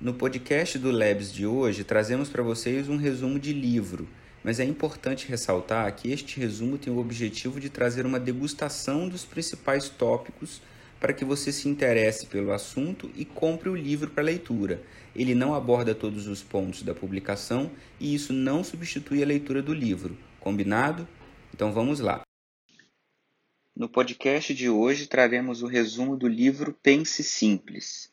No podcast do Labs de hoje, trazemos para vocês um resumo de livro, mas é importante ressaltar que este resumo tem o objetivo de trazer uma degustação dos principais tópicos para que você se interesse pelo assunto e compre o livro para leitura. Ele não aborda todos os pontos da publicação e isso não substitui a leitura do livro. Combinado? Então vamos lá. No podcast de hoje traremos o resumo do livro Pense Simples.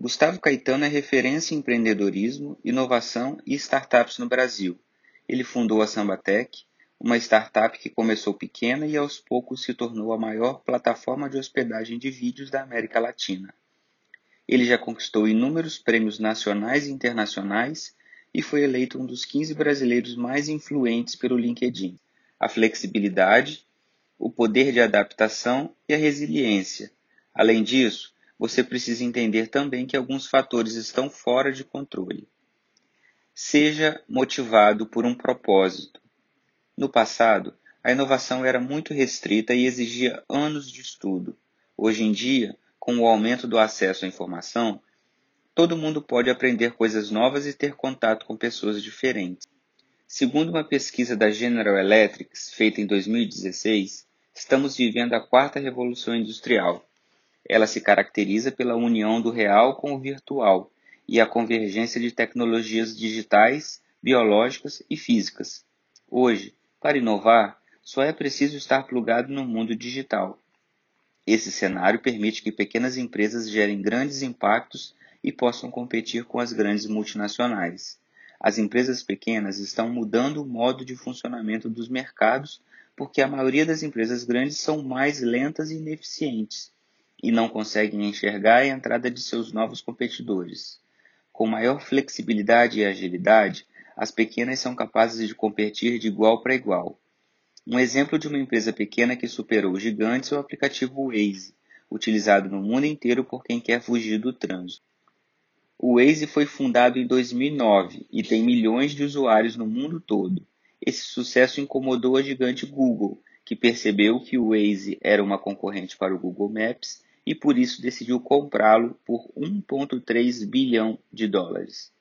Gustavo Caetano é referência em empreendedorismo, inovação e startups no Brasil. Ele fundou a Sambatec, uma startup que começou pequena e aos poucos se tornou a maior plataforma de hospedagem de vídeos da América Latina. Ele já conquistou inúmeros prêmios nacionais e internacionais e foi eleito um dos 15 brasileiros mais influentes pelo LinkedIn. A flexibilidade, o poder de adaptação e a resiliência. Além disso, você precisa entender também que alguns fatores estão fora de controle. Seja motivado por um propósito. No passado, a inovação era muito restrita e exigia anos de estudo. Hoje em dia, com o aumento do acesso à informação, todo mundo pode aprender coisas novas e ter contato com pessoas diferentes. Segundo uma pesquisa da General Electric, feita em 2016, Estamos vivendo a quarta revolução industrial. Ela se caracteriza pela união do real com o virtual e a convergência de tecnologias digitais, biológicas e físicas. Hoje, para inovar, só é preciso estar plugado no mundo digital. Esse cenário permite que pequenas empresas gerem grandes impactos e possam competir com as grandes multinacionais. As empresas pequenas estão mudando o modo de funcionamento dos mercados porque a maioria das empresas grandes são mais lentas e ineficientes e não conseguem enxergar a entrada de seus novos competidores. Com maior flexibilidade e agilidade, as pequenas são capazes de competir de igual para igual. Um exemplo de uma empresa pequena que superou os gigantes é o aplicativo Waze, utilizado no mundo inteiro por quem quer fugir do trânsito. O Waze foi fundado em 2009 e tem milhões de usuários no mundo todo. Esse sucesso incomodou a gigante Google, que percebeu que o Waze era uma concorrente para o Google Maps e por isso decidiu comprá-lo por 1,3 bilhão de dólares.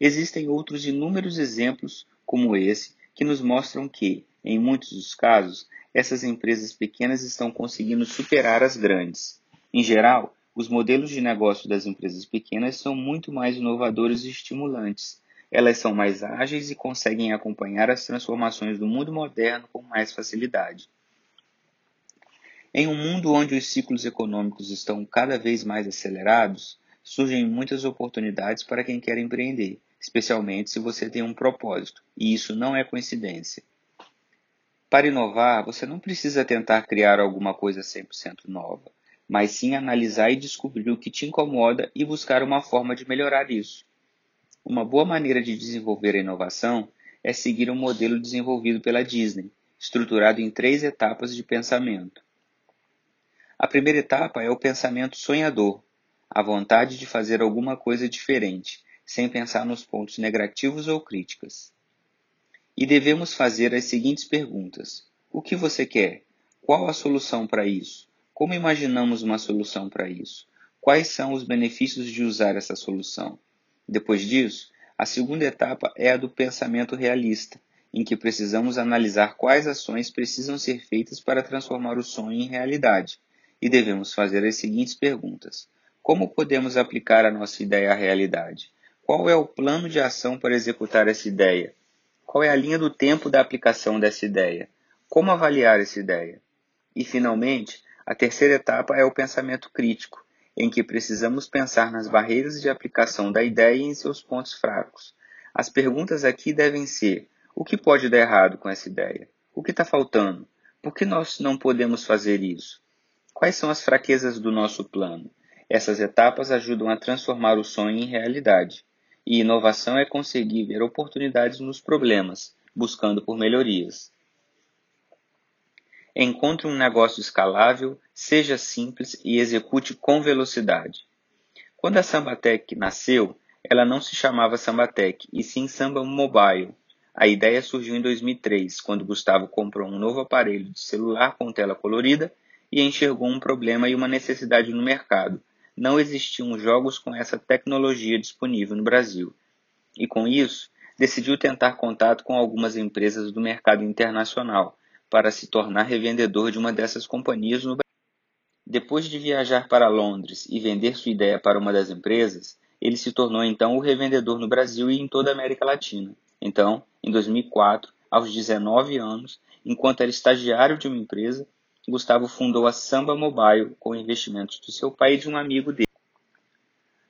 Existem outros inúmeros exemplos como esse que nos mostram que, em muitos dos casos, essas empresas pequenas estão conseguindo superar as grandes. Em geral, os modelos de negócio das empresas pequenas são muito mais inovadores e estimulantes, elas são mais ágeis e conseguem acompanhar as transformações do mundo moderno com mais facilidade. Em um mundo onde os ciclos econômicos estão cada vez mais acelerados, surgem muitas oportunidades para quem quer empreender, especialmente se você tem um propósito, e isso não é coincidência. Para inovar, você não precisa tentar criar alguma coisa 100% nova, mas sim analisar e descobrir o que te incomoda e buscar uma forma de melhorar isso. Uma boa maneira de desenvolver a inovação é seguir um modelo desenvolvido pela Disney, estruturado em três etapas de pensamento. A primeira etapa é o pensamento sonhador, a vontade de fazer alguma coisa diferente, sem pensar nos pontos negativos ou críticas. E devemos fazer as seguintes perguntas: O que você quer? Qual a solução para isso? Como imaginamos uma solução para isso? Quais são os benefícios de usar essa solução? Depois disso, a segunda etapa é a do pensamento realista, em que precisamos analisar quais ações precisam ser feitas para transformar o sonho em realidade, e devemos fazer as seguintes perguntas: Como podemos aplicar a nossa ideia à realidade? Qual é o plano de ação para executar essa ideia? Qual é a linha do tempo da aplicação dessa ideia? Como avaliar essa ideia? E, finalmente, a terceira etapa é o pensamento crítico, em que precisamos pensar nas barreiras de aplicação da ideia e em seus pontos fracos. As perguntas aqui devem ser: o que pode dar errado com essa ideia? O que está faltando? Por que nós não podemos fazer isso? Quais são as fraquezas do nosso plano? Essas etapas ajudam a transformar o sonho em realidade. E inovação é conseguir ver oportunidades nos problemas, buscando por melhorias. Encontre um negócio escalável, seja simples e execute com velocidade. Quando a Sambatec nasceu, ela não se chamava Sambatec, e sim Samba Mobile. A ideia surgiu em 2003, quando Gustavo comprou um novo aparelho de celular com tela colorida e enxergou um problema e uma necessidade no mercado, não existiam jogos com essa tecnologia disponível no Brasil. E com isso, decidiu tentar contato com algumas empresas do mercado internacional para se tornar revendedor de uma dessas companhias no Brasil. Depois de viajar para Londres e vender sua ideia para uma das empresas, ele se tornou então o revendedor no Brasil e em toda a América Latina. Então, em 2004, aos 19 anos, enquanto era estagiário de uma empresa, Gustavo fundou a Samba Mobile com investimentos do seu pai e de um amigo dele.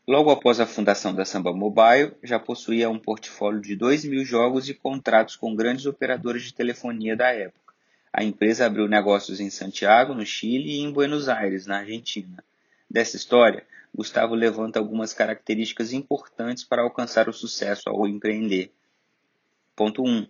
Logo após a fundação da Samba Mobile, já possuía um portfólio de 2 mil jogos e contratos com grandes operadores de telefonia da época. A empresa abriu negócios em Santiago, no Chile, e em Buenos Aires, na Argentina. Dessa história, Gustavo levanta algumas características importantes para alcançar o sucesso ao empreender. Ponto 1.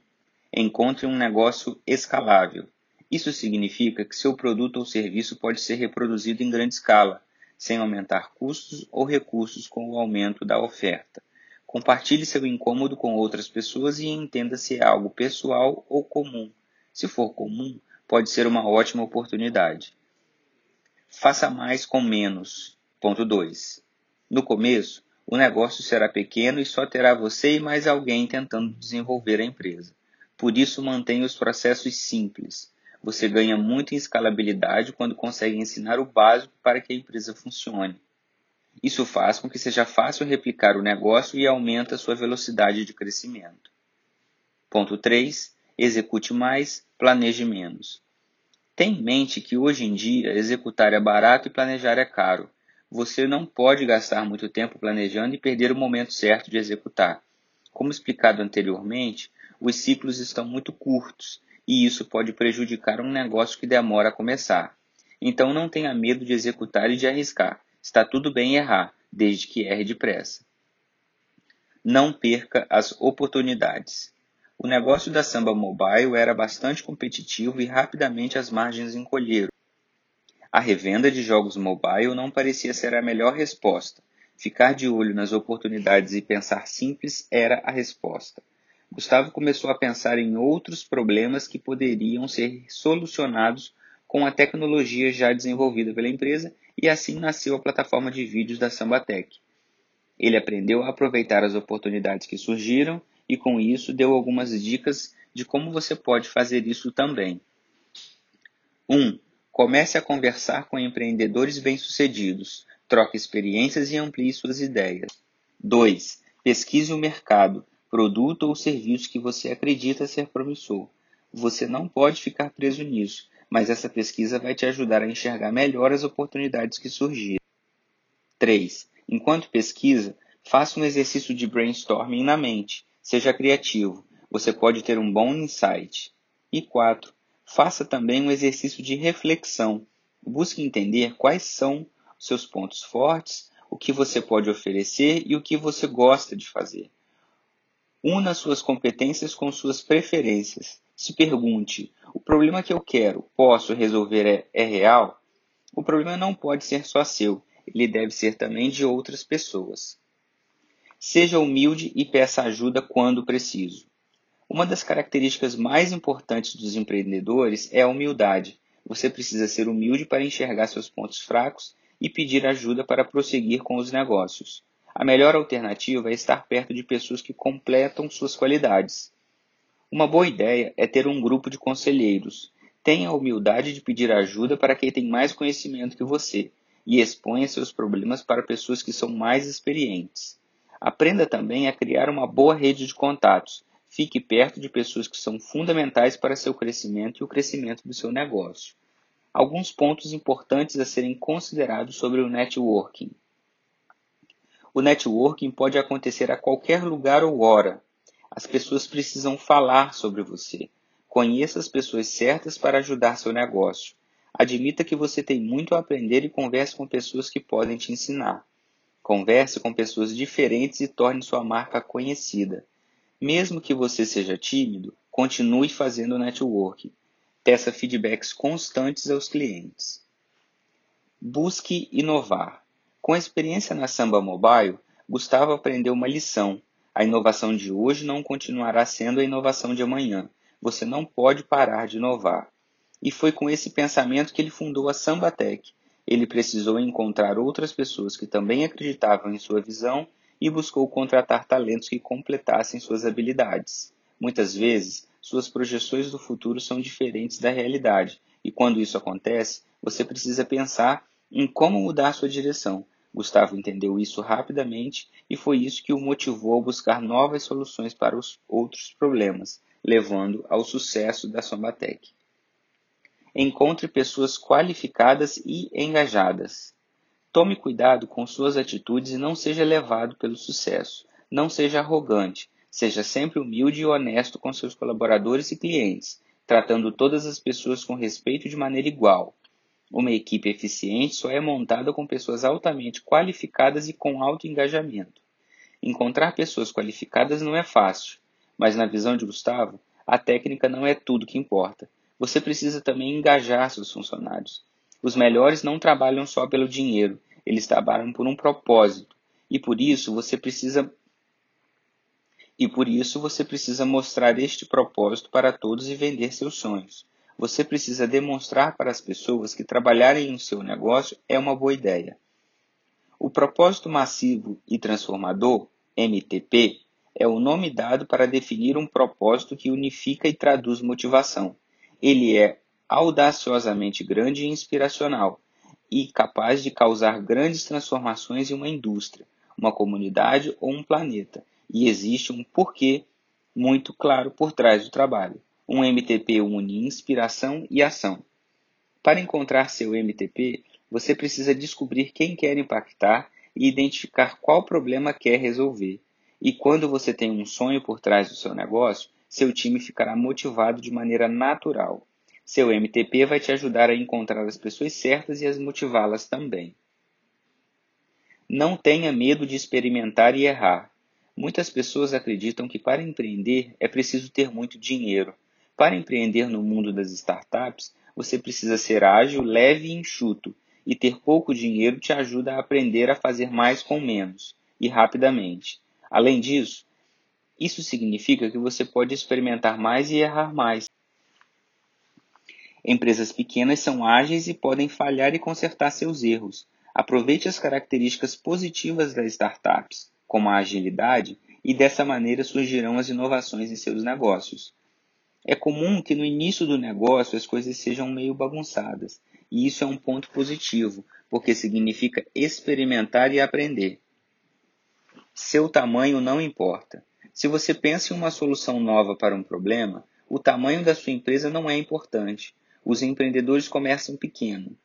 Encontre um negócio escalável. Isso significa que seu produto ou serviço pode ser reproduzido em grande escala, sem aumentar custos ou recursos com o aumento da oferta. Compartilhe seu incômodo com outras pessoas e entenda se é algo pessoal ou comum. Se for comum, pode ser uma ótima oportunidade. Faça mais com menos. Ponto 2. No começo, o negócio será pequeno e só terá você e mais alguém tentando desenvolver a empresa. Por isso, mantenha os processos simples. Você ganha muito em escalabilidade quando consegue ensinar o básico para que a empresa funcione. Isso faz com que seja fácil replicar o negócio e aumenta a sua velocidade de crescimento. Ponto 3. Execute mais, planeje menos. Tenha em mente que hoje em dia executar é barato e planejar é caro. Você não pode gastar muito tempo planejando e perder o momento certo de executar. Como explicado anteriormente, os ciclos estão muito curtos e isso pode prejudicar um negócio que demora a começar. Então não tenha medo de executar e de arriscar. Está tudo bem errar, desde que erre depressa. Não perca as oportunidades. O negócio da Samba Mobile era bastante competitivo e rapidamente as margens encolheram. A revenda de jogos mobile não parecia ser a melhor resposta. Ficar de olho nas oportunidades e pensar simples era a resposta. Gustavo começou a pensar em outros problemas que poderiam ser solucionados com a tecnologia já desenvolvida pela empresa e assim nasceu a plataforma de vídeos da Sambatec. Ele aprendeu a aproveitar as oportunidades que surgiram e com isso deu algumas dicas de como você pode fazer isso também. 1. Um, comece a conversar com empreendedores bem-sucedidos, troque experiências e amplie suas ideias. 2. Pesquise o mercado, produto ou serviço que você acredita ser promissor. Você não pode ficar preso nisso, mas essa pesquisa vai te ajudar a enxergar melhor as oportunidades que surgirem. 3. Enquanto pesquisa, faça um exercício de brainstorming na mente. Seja criativo. Você pode ter um bom insight. E 4. Faça também um exercício de reflexão. Busque entender quais são seus pontos fortes, o que você pode oferecer e o que você gosta de fazer. Una suas competências com suas preferências. Se pergunte: o problema que eu quero, posso resolver é, é real? O problema não pode ser só seu, ele deve ser também de outras pessoas. Seja humilde e peça ajuda quando preciso. Uma das características mais importantes dos empreendedores é a humildade. Você precisa ser humilde para enxergar seus pontos fracos e pedir ajuda para prosseguir com os negócios. A melhor alternativa é estar perto de pessoas que completam suas qualidades. Uma boa ideia é ter um grupo de conselheiros. Tenha a humildade de pedir ajuda para quem tem mais conhecimento que você e exponha seus problemas para pessoas que são mais experientes. Aprenda também a criar uma boa rede de contatos. Fique perto de pessoas que são fundamentais para seu crescimento e o crescimento do seu negócio. Alguns pontos importantes a serem considerados sobre o networking. O networking pode acontecer a qualquer lugar ou hora. As pessoas precisam falar sobre você. Conheça as pessoas certas para ajudar seu negócio. Admita que você tem muito a aprender e converse com pessoas que podem te ensinar. Converse com pessoas diferentes e torne sua marca conhecida. Mesmo que você seja tímido, continue fazendo networking. Peça feedbacks constantes aos clientes. Busque inovar. Com a experiência na Samba Mobile, Gustavo aprendeu uma lição. A inovação de hoje não continuará sendo a inovação de amanhã. Você não pode parar de inovar. E foi com esse pensamento que ele fundou a Sambatec, Ele precisou encontrar outras pessoas que também acreditavam em sua visão e buscou contratar talentos que completassem suas habilidades. Muitas vezes, suas projeções do futuro são diferentes da realidade, e quando isso acontece, você precisa pensar em como mudar sua direção. Gustavo entendeu isso rapidamente e foi isso que o motivou a buscar novas soluções para os outros problemas, levando ao sucesso da Sombatec. Encontre pessoas qualificadas e engajadas. Tome cuidado com suas atitudes e não seja levado pelo sucesso. Não seja arrogante. Seja sempre humilde e honesto com seus colaboradores e clientes, tratando todas as pessoas com respeito de maneira igual. Uma equipe eficiente só é montada com pessoas altamente qualificadas e com alto engajamento. Encontrar pessoas qualificadas não é fácil, mas na visão de Gustavo, a técnica não é tudo que importa. Você precisa também engajar seus funcionários. Os melhores não trabalham só pelo dinheiro, eles trabalham por um propósito. E por isso você precisa e por isso você precisa mostrar este propósito para todos e vender seus sonhos. Você precisa demonstrar para as pessoas que trabalharem no seu negócio é uma boa ideia. O propósito massivo e transformador, MTP, é o nome dado para definir um propósito que unifica e traduz motivação. Ele é audaciosamente grande e inspiracional e capaz de causar grandes transformações em uma indústria, uma comunidade ou um planeta e existe um porquê muito claro por trás do trabalho. Um MTP une inspiração e ação. Para encontrar seu MTP, você precisa descobrir quem quer impactar e identificar qual problema quer resolver. E quando você tem um sonho por trás do seu negócio, seu time ficará motivado de maneira natural. Seu MTP vai te ajudar a encontrar as pessoas certas e as motivá-las também. Não tenha medo de experimentar e errar. Muitas pessoas acreditam que para empreender é preciso ter muito dinheiro. Para empreender no mundo das startups, você precisa ser ágil, leve e enxuto, e ter pouco dinheiro te ajuda a aprender a fazer mais com menos e rapidamente. Além disso, isso significa que você pode experimentar mais e errar mais. Empresas pequenas são ágeis e podem falhar e consertar seus erros. Aproveite as características positivas das startups como a agilidade, e dessa maneira surgirão as inovações em seus negócios. É comum que no início do negócio as coisas sejam meio bagunçadas, e isso é um ponto positivo, porque significa experimentar e aprender. Seu tamanho não importa. Se você pensa em uma solução nova para um problema, o tamanho da sua empresa não é importante. Os empreendedores começam pequeno.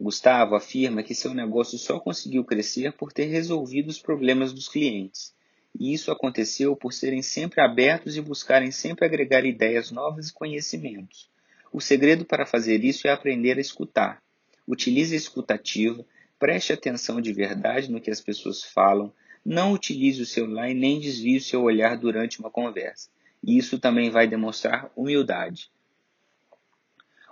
Gustavo afirma que seu negócio só conseguiu crescer por ter resolvido os problemas dos clientes. E isso aconteceu por serem sempre abertos e buscarem sempre agregar ideias novas e conhecimentos. O segredo para fazer isso é aprender a escutar. Utilize a escutativa, preste atenção de verdade no que as pessoas falam, não utilize o celular e nem desvie o seu olhar durante uma conversa. E isso também vai demonstrar humildade.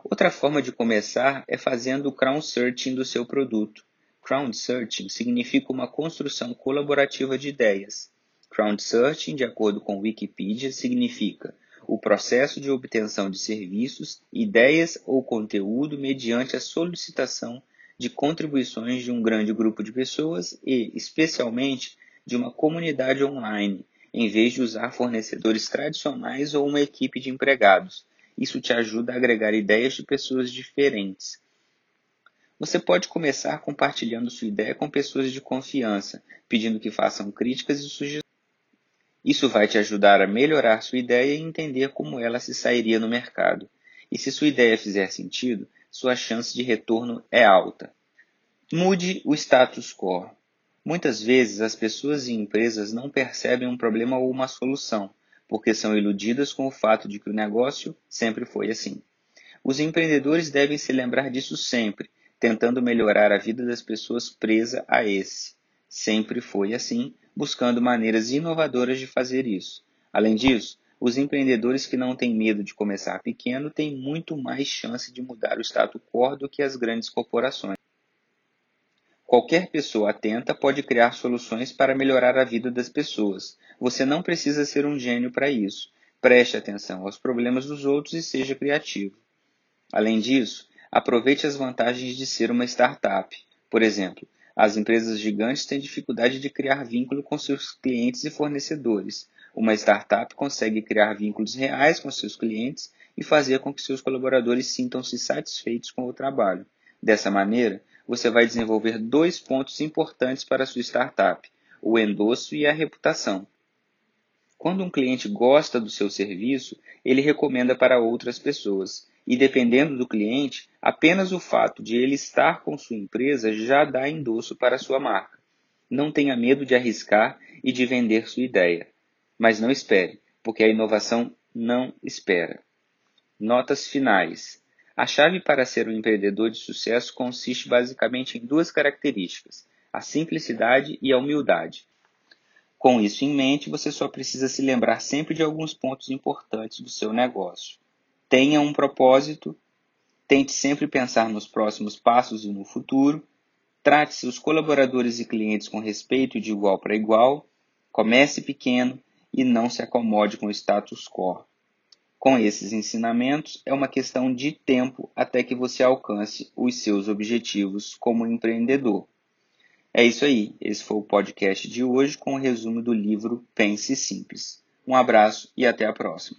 Outra forma de começar é fazendo o crowd searching do seu produto. Crowd searching significa uma construção colaborativa de ideias. Crowd searching, de acordo com Wikipedia, significa o processo de obtenção de serviços, ideias ou conteúdo mediante a solicitação de contribuições de um grande grupo de pessoas e, especialmente, de uma comunidade online, em vez de usar fornecedores tradicionais ou uma equipe de empregados, isso te ajuda a agregar ideias de pessoas diferentes. Você pode começar compartilhando sua ideia com pessoas de confiança, pedindo que façam críticas e sugestões. Isso vai te ajudar a melhorar sua ideia e entender como ela se sairia no mercado. E se sua ideia fizer sentido, sua chance de retorno é alta. Mude o status quo. Muitas vezes as pessoas e empresas não percebem um problema ou uma solução, porque são iludidas com o fato de que o negócio sempre foi assim. Os empreendedores devem se lembrar disso sempre, tentando melhorar a vida das pessoas presa a esse. Sempre foi assim, buscando maneiras inovadoras de fazer isso. Além disso, os empreendedores que não têm medo de começar pequeno têm muito mais chance de mudar o status quo do que as grandes corporações. Qualquer pessoa atenta pode criar soluções para melhorar a vida das pessoas. Você não precisa ser um gênio para isso. Preste atenção aos problemas dos outros e seja criativo. Além disso, Aproveite as vantagens de ser uma startup. Por exemplo, as empresas gigantes têm dificuldade de criar vínculo com seus clientes e fornecedores. Uma startup consegue criar vínculos reais com seus clientes e fazer com que seus colaboradores sintam-se satisfeitos com o trabalho. Dessa maneira, você vai desenvolver dois pontos importantes para a sua startup: o endosso e a reputação. Quando um cliente gosta do seu serviço, ele recomenda para outras pessoas. E dependendo do cliente, apenas o fato de ele estar com sua empresa já dá endosso para sua marca. Não tenha medo de arriscar e de vender sua ideia. Mas não espere, porque a inovação não espera. Notas finais. A chave para ser um empreendedor de sucesso consiste basicamente em duas características: a simplicidade e a humildade. Com isso em mente, você só precisa se lembrar sempre de alguns pontos importantes do seu negócio. Tenha um propósito, tente sempre pensar nos próximos passos e no futuro, trate seus colaboradores e clientes com respeito de igual para igual, comece pequeno e não se acomode com o status quo. Com esses ensinamentos, é uma questão de tempo até que você alcance os seus objetivos como empreendedor. É isso aí. Esse foi o podcast de hoje com o um resumo do livro Pense Simples. Um abraço e até a próxima.